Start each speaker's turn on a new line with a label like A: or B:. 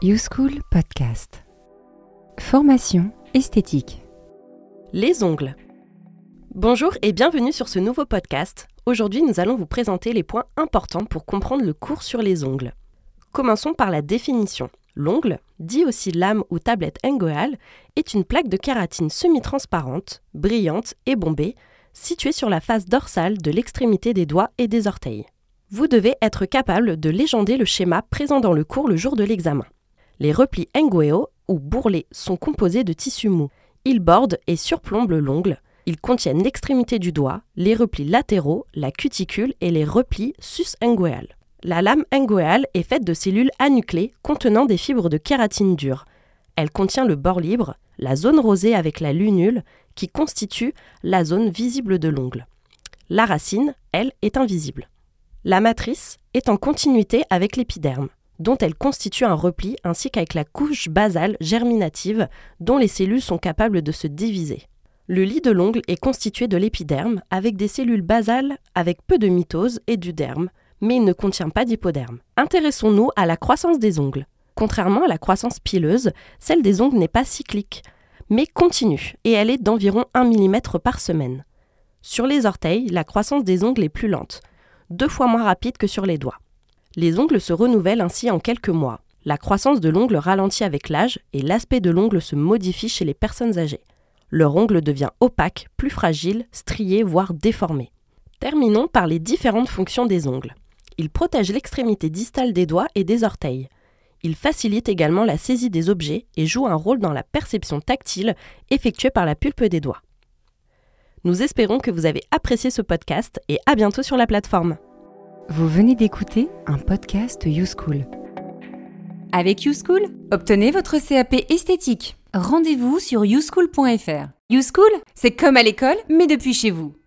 A: YouSchool Podcast. Formation esthétique.
B: Les ongles. Bonjour et bienvenue sur ce nouveau podcast. Aujourd'hui, nous allons vous présenter les points importants pour comprendre le cours sur les ongles. Commençons par la définition. L'ongle, dit aussi lame ou tablette inguéale, est une plaque de kératine semi-transparente, brillante et bombée, située sur la face dorsale de l'extrémité des doigts et des orteils. Vous devez être capable de légender le schéma présent dans le cours le jour de l'examen. Les replis Ngueo ou bourrelets sont composés de tissu mou. Ils bordent et surplombent l'ongle. Ils contiennent l'extrémité du doigt, les replis latéraux, la cuticule et les replis sus-inguéales. La lame inguéale est faite de cellules anuclées contenant des fibres de kératine dure. Elle contient le bord libre, la zone rosée avec la lunule, qui constitue la zone visible de l'ongle. La racine, elle, est invisible. La matrice est en continuité avec l'épiderme dont elle constitue un repli ainsi qu'avec la couche basale germinative dont les cellules sont capables de se diviser. Le lit de l'ongle est constitué de l'épiderme avec des cellules basales avec peu de mitose et du derme, mais il ne contient pas d'hypoderme. Intéressons-nous à la croissance des ongles. Contrairement à la croissance pileuse, celle des ongles n'est pas cyclique, mais continue, et elle est d'environ 1 mm par semaine. Sur les orteils, la croissance des ongles est plus lente, deux fois moins rapide que sur les doigts. Les ongles se renouvellent ainsi en quelques mois. La croissance de l'ongle ralentit avec l'âge et l'aspect de l'ongle se modifie chez les personnes âgées. Leur ongle devient opaque, plus fragile, strié, voire déformé. Terminons par les différentes fonctions des ongles. Ils protègent l'extrémité distale des doigts et des orteils. Ils facilitent également la saisie des objets et jouent un rôle dans la perception tactile effectuée par la pulpe des doigts. Nous espérons que vous avez apprécié ce podcast et à bientôt sur la plateforme.
A: Vous venez d'écouter un podcast YouSchool.
C: Avec YouSchool, obtenez votre CAP esthétique. Rendez-vous sur youschool.fr. YouSchool, c'est comme à l'école, mais depuis chez vous.